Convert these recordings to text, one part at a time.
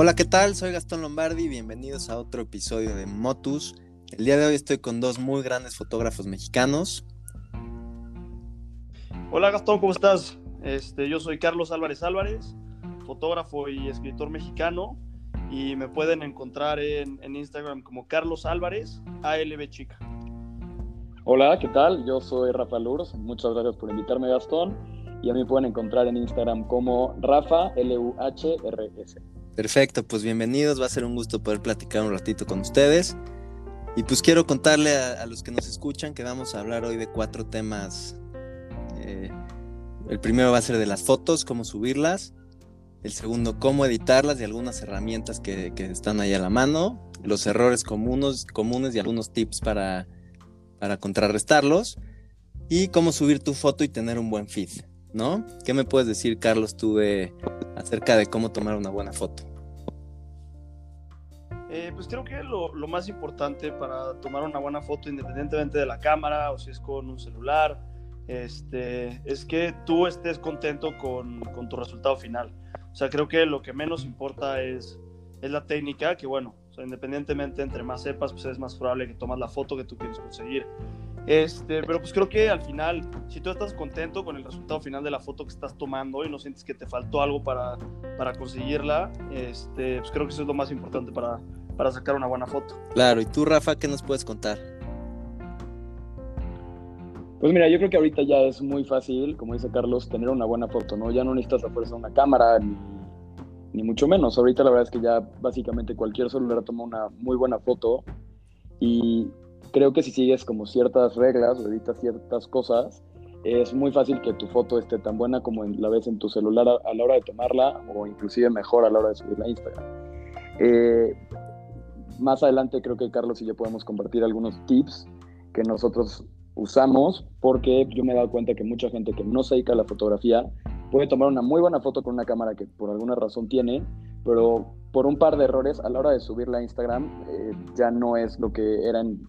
Hola, ¿qué tal? Soy Gastón Lombardi, bienvenidos a otro episodio de Motus. El día de hoy estoy con dos muy grandes fotógrafos mexicanos. Hola Gastón, ¿cómo estás? Este, yo soy Carlos Álvarez Álvarez, fotógrafo y escritor mexicano y me pueden encontrar en, en Instagram como Carlos Álvarez, ALB Chica. Hola, ¿qué tal? Yo soy Rafa Lurs, muchas gracias por invitarme Gastón y a mí pueden encontrar en Instagram como Rafa L-U-H-R-S. Perfecto, pues bienvenidos, va a ser un gusto poder platicar un ratito con ustedes. Y pues quiero contarle a, los que nos escuchan que vamos a hablar hoy de cuatro temas. Eh, el primero va a ser de las fotos, cómo subirlas. El segundo, cómo editarlas y algunas herramientas que, están ahí a la mano. Los errores comunes, comunes y algunos tips para, para contrarrestarlos. Y cómo subir tu foto y tener un buen feed, ¿no? ¿Qué me puedes decir, Carlos, tú de, acerca de cómo tomar una buena foto? Eh, pues creo que lo, más importante para tomar una buena foto, independientemente de la cámara o si es con un celular, este, es que tú estés contento con, tu resultado final. O sea, creo que lo que menos importa es, es la técnica, que bueno, independientemente entre más sepas, pues es más probable que tomas la foto que tú quieres conseguir. Este, pero pues creo que al final, si tú estás contento con el resultado final de la foto que estás tomando y no sientes que te faltó algo para, para conseguirla, este, pues creo que eso es lo más importante para, para sacar una buena foto. Claro, ¿y tú, Rafa, qué nos puedes contar? Pues mira, yo creo que ahorita ya es muy fácil, como dice Carlos, tener una buena foto, ¿no? Ya no necesitas a fuerza una cámara, ni, ni mucho menos. Ahorita la verdad es que ya básicamente cualquier celular toma una muy buena foto y creo que si sigues como ciertas reglas o editas ciertas cosas, es muy fácil que tu foto esté tan buena como la ves en tu celular a, la hora de tomarla o inclusive mejor a la hora de subirla a Instagram. Eh, más adelante creo que Carlos y yo podemos compartir algunos tips que nosotros usamos porque yo me he dado cuenta que mucha gente que no se dedica a la fotografía puede tomar una muy buena foto con una cámara que por alguna razón tiene, pero por un par de errores a la hora de subirla a Instagram eh, ya no es lo que era en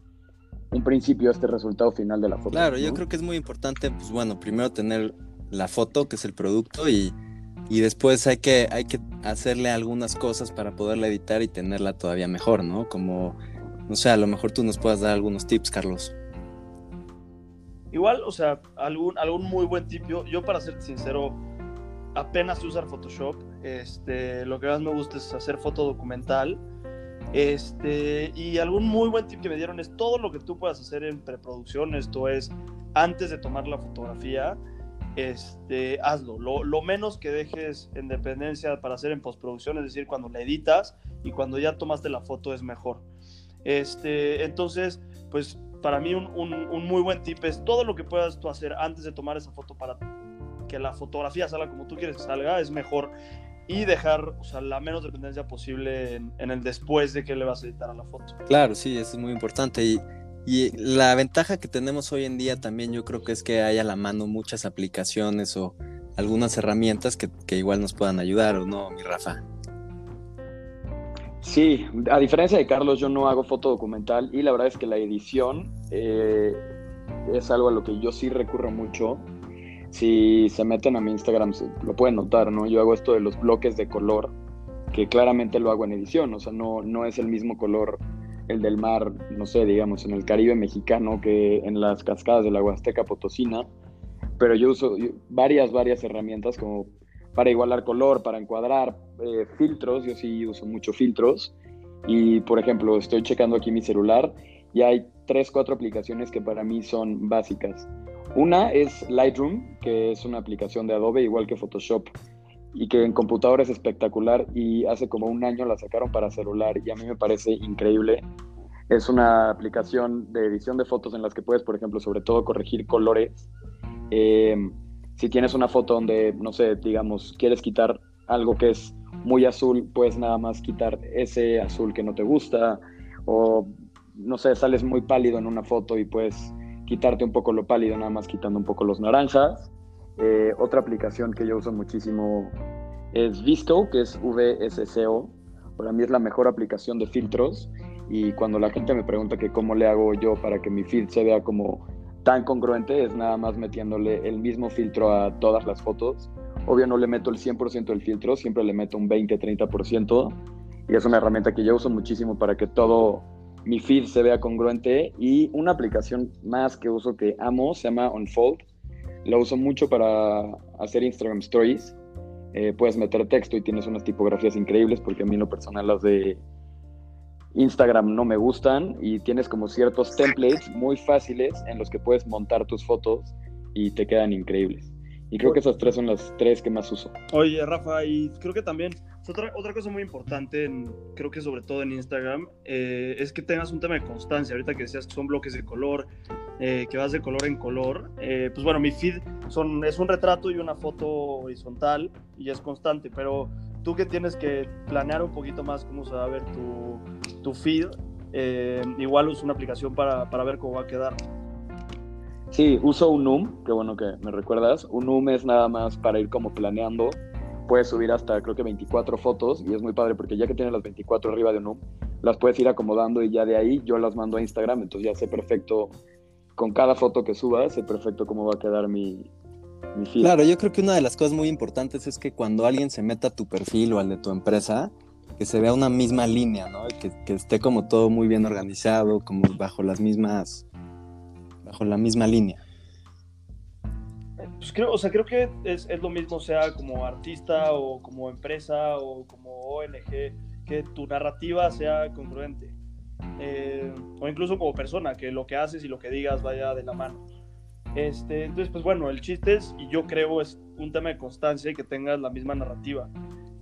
un principio este resultado final de la foto. Claro, yo creo que es muy importante, pues bueno, primero tener la foto, que es el producto, y y después hay que, hay que hacerle algunas cosas para poderla editar y tenerla todavía mejor, ¿no? Como, no sé, a lo mejor tú nos puedas dar algunos tips, Carlos. Igual, o sea, algún, algún muy buen tip. Yo, yo para ser sincero, apenas usar Photoshop. Este, lo que más me gusta es hacer foto documental. Este, y algún muy buen tip que me dieron es todo lo que tú puedas hacer en preproducción. Esto es, antes de tomar la fotografía, este, hazlo. Lo, menos que dejes en dependencia para hacer en postproducción, es decir, cuando la editas y cuando ya tomaste la foto es mejor. Este, entonces, pues para mí un, muy buen tip es todo lo que puedas tú hacer antes de tomar esa foto para que la fotografía salga como tú quieres que salga, es mejor. Y dejar o sea, la menos dependencia posible en, en el después de que le vas a editar a la foto. Claro, sí, eso es muy importante. Y y la ventaja que tenemos hoy en día también yo creo que es que hay a la mano muchas aplicaciones o algunas herramientas que, igual nos puedan ayudar, ¿o no, mi Rafa? Sí, a diferencia de Carlos, yo no hago foto documental y la verdad es que la edición eh, es algo a lo que yo sí recurro mucho. Si se meten a mi Instagram, lo pueden notar, ¿no? Yo hago esto de los bloques de color, que claramente lo hago en edición, o sea, no, no es el mismo color el del mar, no sé, digamos, en el Caribe mexicano que en las cascadas de la Huasteca Potosina, pero yo uso varias, varias herramientas como para igualar color, para encuadrar, eh, filtros, yo sí uso mucho filtros y, por ejemplo, estoy checando aquí mi celular y hay tres, cuatro aplicaciones que para mí son básicas. Una es Lightroom, que es una aplicación de Adobe, igual que Photoshop, y que en computador es espectacular y hace como un año la sacaron para celular y a mí me parece increíble. Es una aplicación de edición de fotos en las que puedes, por ejemplo, sobre todo corregir colores. Eh, si tienes una foto donde, no sé, digamos, quieres quitar algo que es muy azul, puedes nada más quitar ese azul que no te gusta o, no sé, sales muy pálido en una foto y puedes quitarte un poco lo pálido nada más quitando un poco los naranjas. Eh, otra aplicación que yo uso muchísimo es Visto, que es VSCO. Para mí es la mejor aplicación de filtros. Y cuando la gente me pregunta que cómo le hago yo para que mi feed se vea como tan congruente, es nada más metiéndole el mismo filtro a todas las fotos. Obvio no le meto el 100% del filtro, siempre le meto un 20-30% y es una herramienta que yo uso muchísimo para que todo mi feed se vea congruente y una aplicación más que uso que amo se llama Unfold. La uso mucho para hacer Instagram Stories. Eh, puedes meter texto y tienes unas tipografías increíbles porque a mí en lo personal las de Instagram no me gustan y tienes como ciertos templates muy fáciles en los que puedes montar tus fotos y te quedan increíbles. Y creo que esas tres son las tres que más uso. Oye, Rafa, y creo que también otra, otra cosa muy importante, creo que sobre todo en Instagram, eh, es que tengas un tema de constancia. Ahorita que decías que son bloques de color, eh, que vas de color en color, eh, pues bueno, mi feed son, es un retrato y una foto horizontal y es constante, pero tú que tienes que planear un poquito más cómo se va a ver tu, tu feed, igual usa una aplicación para, para ver cómo va a quedar. Sí, uso un NUM, qué bueno que me recuerdas. Un NUM es nada más para ir como planeando. Puedes subir hasta creo que 24 fotos y es muy padre porque ya que tienes las 24 arriba de un NUM, las puedes ir acomodando y ya de ahí yo las mando a Instagram, entonces ya sé perfecto con cada foto que subas, sé perfecto cómo va a quedar mi, mi. Claro, yo creo que una de las cosas muy importantes es que cuando alguien se meta a tu perfil o al de tu empresa, que se vea una misma línea, ¿no? Que esté como todo muy bien organizado, como bajo las mismas bajo la misma línea. Pues creo, o sea, creo que es, es, lo mismo, sea como artista o como empresa o como ONG, que tu narrativa sea congruente. Eh, o incluso como persona, que lo que haces y lo que digas vaya de la mano. Este, entonces, pues bueno, el chiste es, y yo creo, es un tema de constancia y que tengas la misma narrativa.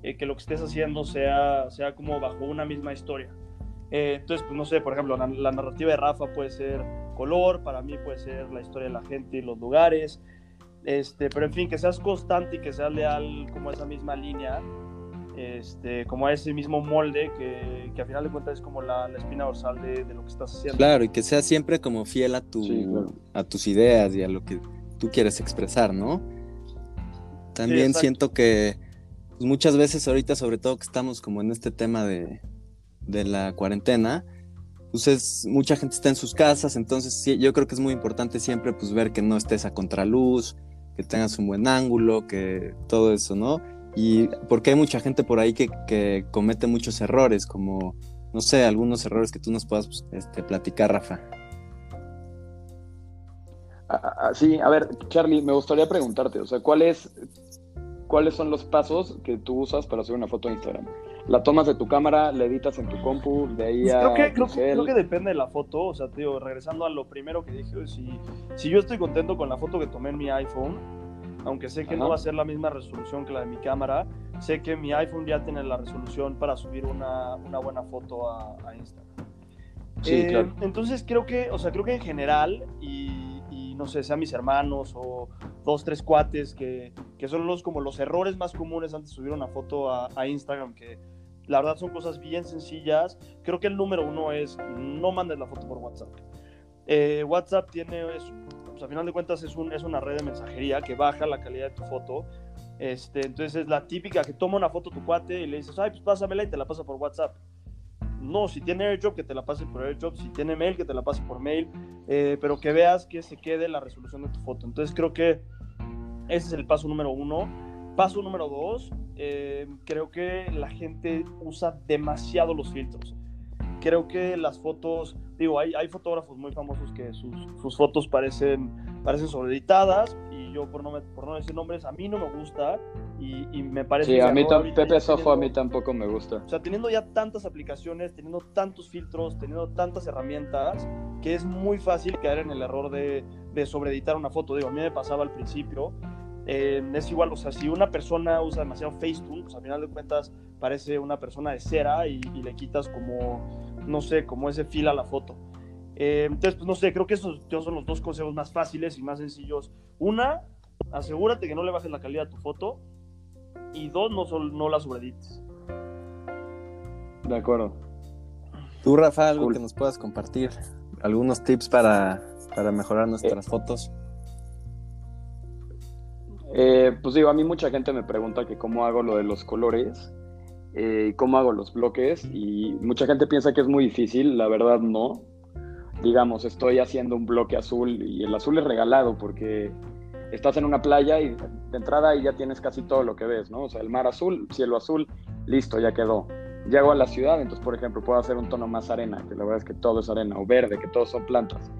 Eh, que lo que estés haciendo sea, sea como bajo una misma historia. Eh, entonces, pues no sé, por ejemplo, la, la, narrativa de Rafa puede ser color, para mí puede ser la historia de la gente y los lugares, este, pero en fin, que seas constante y que seas leal como a esa misma línea, este, como a ese mismo molde que, que a final de cuentas es como la, la espina dorsal de, de, lo que estás haciendo. Claro, y que seas siempre como fiel a, tu, sí, claro. a tus ideas y a lo que tú quieres expresar, ¿no? También sí, siento que pues, muchas veces ahorita, sobre todo que estamos como en este tema de, de la cuarentena, pues es, mucha gente está en sus casas, entonces sí, yo creo que es muy importante siempre pues ver que no estés a contraluz, que tengas un buen ángulo, que todo eso, ¿no? Y porque hay mucha gente por ahí que, comete muchos errores, como, no sé, algunos errores que tú nos puedas pues, este, platicar, Rafa. Ah, sí, a ver, Charlie, me gustaría preguntarte, o sea, ¿cuál es, ¿cuáles son los pasos que tú usas para hacer una foto de Instagram? La tomas de tu cámara, la editas en tu compu, de ahí a. Creo que, creo, creo que depende de la foto. O sea, tío, regresando a lo primero que dije, si, si yo estoy contento con la foto que tomé en mi iPhone, aunque sé que Ajá. no va a ser la misma resolución que la de mi cámara, sé que mi iPhone ya tiene la resolución para subir una, una buena foto a, a Instagram. Sí, eh, claro. Entonces creo que, o sea, creo que en general, y, y, no sé, sean mis hermanos o dos, tres cuates, que, que son los como los errores más comunes antes de subir una foto a, a Instagram, que la verdad son cosas bien sencillas. Creo que el número uno es no mandes la foto por WhatsApp. Eh, WhatsApp tiene, es, pues, a final de cuentas, es, un, es, una red de mensajería que baja la calidad de tu foto. Este, entonces es la típica que toma una foto tu cuate y le dices, ay, pues pásamela y te la pasa por WhatsApp. No, si tiene AirDrop, que te la pase por AirDrop. Si tiene mail, que te la pase por mail. Eh, pero que veas que se quede la resolución de tu foto. Entonces creo que ese es el paso número uno. Paso número dos, eh, creo que la gente usa demasiado los filtros. Creo que las fotos, digo, hay, hay fotógrafos muy famosos que sus, sus, fotos parecen, parecen sobreeditadas y yo, por no, me, por no decir nombres, a mí no me gusta y, y me parece... Sí, a mí Pepe Sojo a mí tampoco me gusta. O sea, teniendo ya tantas aplicaciones, teniendo tantos filtros, teniendo tantas herramientas, que es muy fácil caer en el error de, de sobreeditar una foto. Digo, a mí me pasaba al principio eh, es igual, o sea, si una persona usa demasiado Facetune, pues al final de cuentas parece una persona de cera y, y le quitas como, no sé, como ese fil a la foto. Eh, entonces, pues no sé, creo que esos son los dos consejos más fáciles y más sencillos. Una, asegúrate que no le bajes la calidad a tu foto. Y dos, no, no la sobreedites. De acuerdo. Tú, Rafa, algo cool. que nos puedas compartir. Algunos tips para, para mejorar nuestras eh. fotos. Eh, pues digo, a mí mucha gente me pregunta que cómo hago lo de los colores y eh, cómo hago los bloques y mucha gente piensa que es muy difícil, la verdad no. Digamos, estoy haciendo un bloque azul y el azul es regalado porque estás en una playa y de entrada ahí ya tienes casi todo lo que ves, ¿no? O sea, el mar azul, cielo azul, listo, ya quedó. Llego a la ciudad, entonces, por ejemplo, puedo hacer un tono más arena, que la verdad es que todo es arena, o verde, que todos son plantas.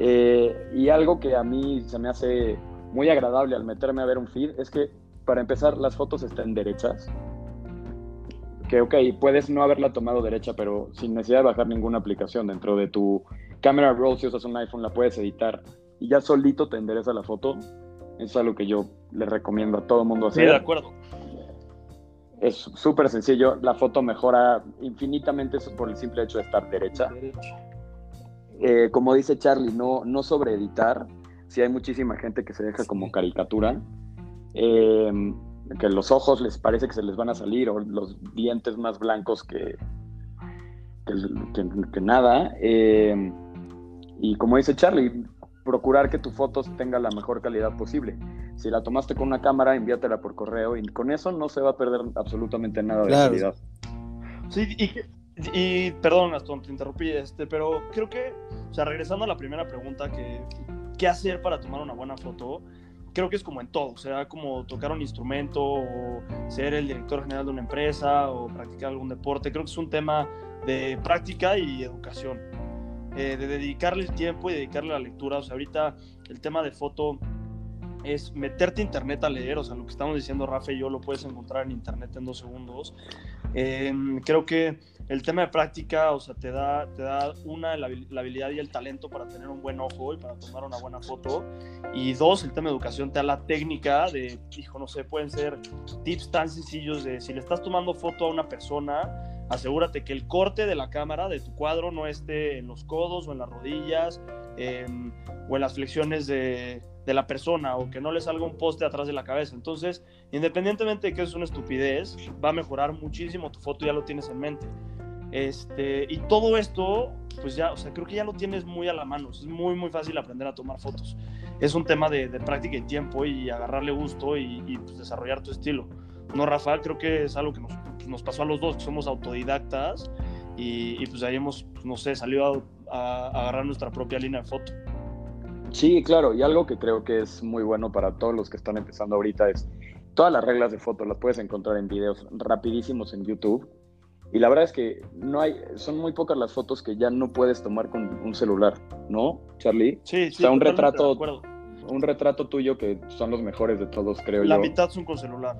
Eh, y algo que a mí se me hace muy agradable al meterme a ver un feed es que, para empezar, las fotos están derechas. Que, ok, puedes no haberla tomado derecha, pero sin necesidad de bajar ninguna aplicación dentro de tu cámara roll, si usas un iPhone, la puedes editar y ya solito te endereza la foto. Es algo que yo le recomiendo a todo el mundo hacer. Sí, de acuerdo. Es súper sencillo. La foto mejora infinitamente por el simple hecho de estar derecha. Eh, como dice Charlie, no, no sobre Si hay muchísima gente que se deja como caricatura. Eh, que los ojos les parece que se les van a salir o los dientes más blancos que, que, que, nada. Eh, y como dice Charlie, procurar que tu foto tenga la mejor calidad posible. Si la tomaste con una cámara, envíatela por correo y con eso no se va a perder absolutamente nada de calidad. Sí, y, y perdón, Gastón, te interrumpí, este, pero creo que, o sea, regresando a la primera pregunta, que, ¿qué hacer para tomar una buena foto? Creo que es como en todo, sea, como tocar un instrumento o ser el director general de una empresa o practicar algún deporte. Creo que es un tema de práctica y educación. Eh, de dedicarle el tiempo y dedicarle la lectura. O sea, ahorita el tema de foto es meterte a internet a leer, o sea, lo que estamos diciendo Rafa y yo lo puedes encontrar en internet en dos segundos. Em, creo que el tema de práctica, o sea, te da, te da una, la, habilidad y el talento para tener un buen ojo y para tomar una buena foto. Y dos, el tema de educación te da la técnica de, hijo, no sé, pueden ser tips tan sencillos de si le estás tomando foto a una persona, asegúrate que el corte de la cámara de tu cuadro no esté en los codos o en las rodillas o en las flexiones de, de, la persona o que no le salga un poste atrás de la cabeza. Entonces, independientemente de que es una estupidez, va a mejorar muchísimo tu foto, ya lo tienes en mente. Este, y todo esto, pues ya, o sea, creo que ya lo tienes muy a la mano. Es muy, muy fácil aprender a tomar fotos. Es un tema de, de práctica y tiempo y agarrarle gusto y, y pues, desarrollar tu estilo. No, Rafael, creo que es algo que nos, nos pasó a los dos, que somos autodidactas y, pues ahí hemos, pues, no sé, salido a, agarrar nuestra propia línea de foto. Sí, claro, y algo que creo que es muy bueno para todos los que están empezando ahorita es todas las reglas de foto las puedes encontrar en videos rapidísimos en YouTube. Y la verdad es que no hay, son muy pocas las fotos que ya no puedes tomar con un celular, ¿no, Charlie? Sí, sí. O sea, un retrato, un retrato tuyo que son los mejores de todos, creo la yo. La mitad son con celular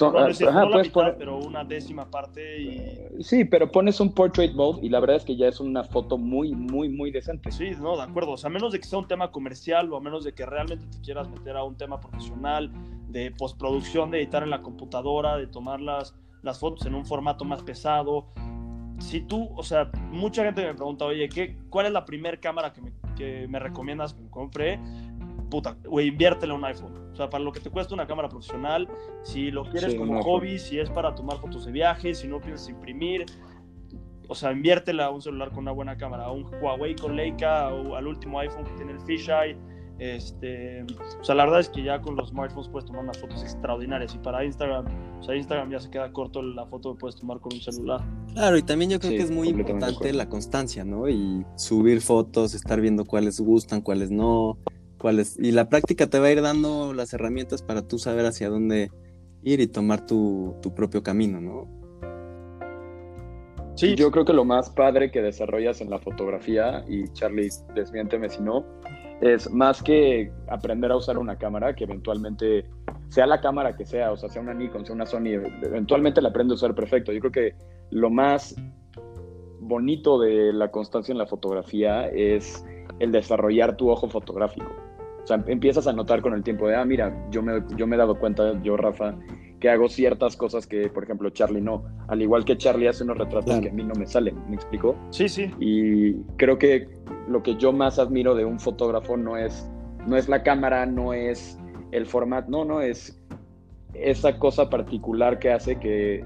no, pero una décima parte y... Sí, pero pones un portrait mode y la verdad es que ya es una foto muy, muy, muy decente. Sí, no, de acuerdo. O sea, a menos de que sea un tema comercial o a menos de que realmente te quieras meter a un tema profesional de postproducción, de editar en la computadora, de tomar las, las fotos en un formato más pesado. Si tú, o sea, mucha gente me pregunta, oye, ¿qué, ¿cuál es la primera cámara que me, que me recomiendas que me compre? puta, güey, inviértele un iPhone. O sea, para lo que te cuesta una cámara profesional, si lo quieres como hobby, si es para tomar fotos de viaje, si no piensas imprimir, o sea, inviértela a un celular con una buena cámara, a un Huawei con Leica o al último iPhone que tiene el fisheye. Este, o sea, la verdad es que ya con los smartphones puedes tomar unas fotos extraordinarias y para Instagram, o sea, Instagram ya se queda corto la foto que puedes tomar con un celular. Claro, y también yo creo que es muy importante la constancia, ¿no? Y subir fotos, estar viendo cuáles gustan, cuáles no, y la práctica te va a ir dando las herramientas para tú saber hacia dónde ir y tomar tu, propio camino, ¿no? Sí, yo creo que lo más padre que desarrollas en la fotografía, y Charlie, desmiénteme si no, es más que aprender a usar una cámara, que eventualmente, sea la cámara que sea, o sea, sea una Nikon, sea una Sony, eventualmente la aprende a usar perfecto. Yo creo que lo más bonito de la constancia en la fotografía es el desarrollar tu ojo fotográfico. O sea, empiezas a notar con el tiempo de, ah, mira, yo me, yo me he dado cuenta, yo, Rafa, que hago ciertas cosas que, por ejemplo, Charlie no. Al igual que Charlie hace unos retratos que a mí no me salen, ¿me explico? Sí, sí. Y creo que lo que yo más admiro de un fotógrafo no es, no es la cámara, no es el formato, no, no, es esa cosa particular que hace que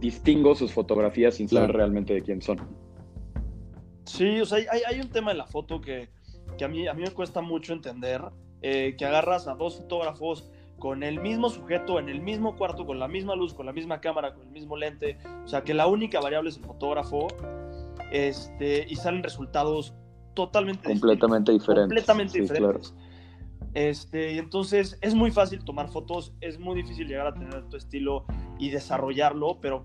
distingo sus fotografías sin saber realmente de quién son. Sí, o sea, hay, hay un tema en la foto que que a mí, a mí me cuesta mucho entender, eh, que agarras a dos fotógrafos con el mismo sujeto, en el mismo cuarto, con la misma luz, con la misma cámara, con el mismo lente, o sea que la única variable es el fotógrafo, este, y salen resultados totalmente completamente diferentes. Completamente diferentes. Este, y entonces es muy fácil tomar fotos, es muy difícil llegar a tener tu estilo y desarrollarlo, pero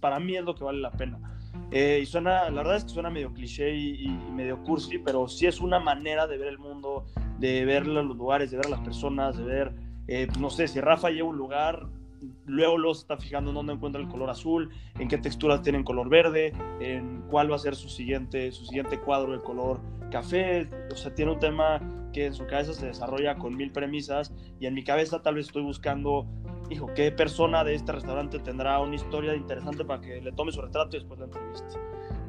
para mí es lo que vale la pena. Eh, suena, la verdad es que suena medio cliché y, medio cursi, pero sí es una manera de ver el mundo, de ver los lugares, de ver a las personas, de ver, eh, no sé, si Rafa lleva un lugar, luego lo está fijando en dónde encuentra el color azul, en qué texturas tienen color verde, en cuál va a ser su siguiente, su siguiente cuadro de color café. O sea, tiene un tema que en su cabeza se desarrolla con mil premisas y en mi cabeza tal vez estoy buscando, hijo, qué persona de este restaurante tendrá una historia interesante para que le tome su retrato y después la entreviste.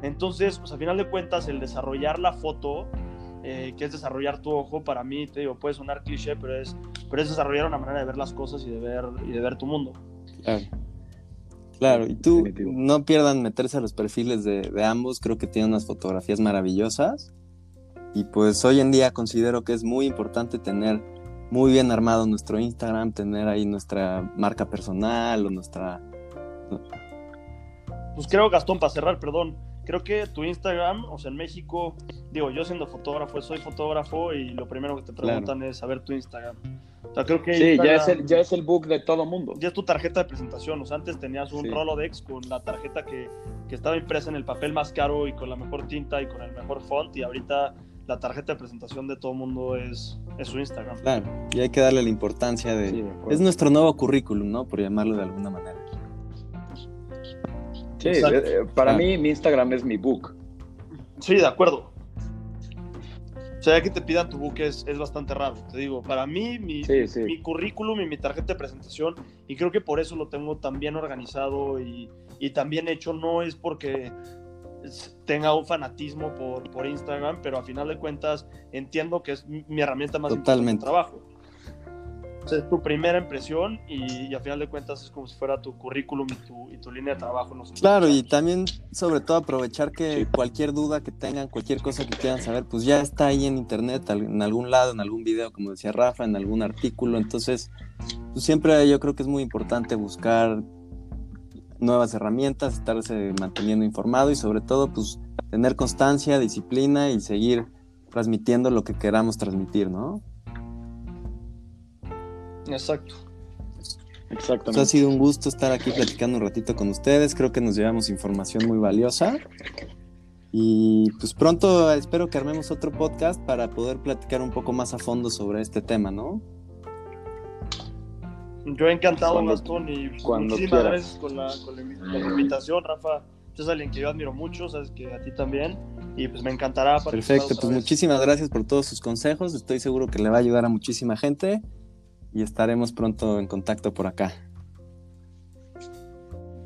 Entonces, pues al final de cuentas, el desarrollar la foto eh, que es desarrollar tu ojo, para mí, te digo, puede sonar cliché, pero es, pero es desarrollar una manera de ver las cosas y de ver, y de ver tu mundo. Claro. Claro, y tú no pierdan meterse a los perfiles de, de, ambos, creo que tienen unas fotografías maravillosas. Y pues hoy en día considero que es muy importante tener muy bien armado nuestro Instagram, tener ahí nuestra marca personal o nuestra... Pues creo, Gastón, para cerrar, perdón, creo que tu Instagram, o sea, en México, digo, yo siendo fotógrafo, soy fotógrafo y lo primero que te preguntan es saber tu Instagram. O sea, creo que sí, ya, es el, ya es el book de todo mundo. Ya es tu tarjeta de presentación. O sea, antes tenías un Rolodex con la tarjeta que, que, estaba impresa en el papel más caro y con la mejor tinta y con el mejor font. Y ahorita la tarjeta de presentación de todo mundo es, es su Instagram. Claro, y hay que darle la importancia de... es nuestro nuevo currículum, ¿no? Por llamarlo de alguna manera. Sí, eh, eh, para mí mi Instagram es mi book. Sí, de acuerdo. O sea, que te pidan tu book es, es bastante raro. Te digo, para mí, mi, mi, currículum y mi tarjeta de presentación, y creo que por eso lo tengo tan bien organizado y, y tan bien hecho, no es porque tenga un fanatismo por, por Instagram, pero a final de cuentas entiendo que es mi herramienta más importante de trabajo es tu primera impresión y, a final de cuentas es como si fuera tu currículum y tu, línea de trabajo. claro, y también sobre todo aprovechar que cualquier duda que tengan, cualquier cosa que quieran saber, pues ya está ahí en internet, en algún lado, en algún video, como decía Rafa, en algún artículo. Entonces, pues siempre yo creo que es muy importante buscar nuevas herramientas, estarse manteniendo informado y sobre todo pues tener constancia, disciplina y seguir transmitiendo lo que queramos transmitir, ¿no? Exacto. Exactamente. Pues ha sido un gusto estar aquí platicando un ratito con ustedes. Creo que nos llevamos información muy valiosa. Y pues pronto espero que armemos otro podcast para poder platicar un poco más a fondo sobre este tema, ¿no? Yo he encantado, Gastón, y muchísimas gracias con la, invitación, Rafa. Tú es alguien que yo admiro mucho, sabes que a ti también, y pues me encantará. Perfecto, pues muchísimas gracias por todos sus consejos. Estoy seguro que le va a ayudar a muchísima gente y estaremos pronto en contacto por acá.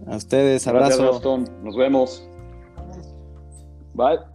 A ustedes, abrazo. Nos vemos. Bye.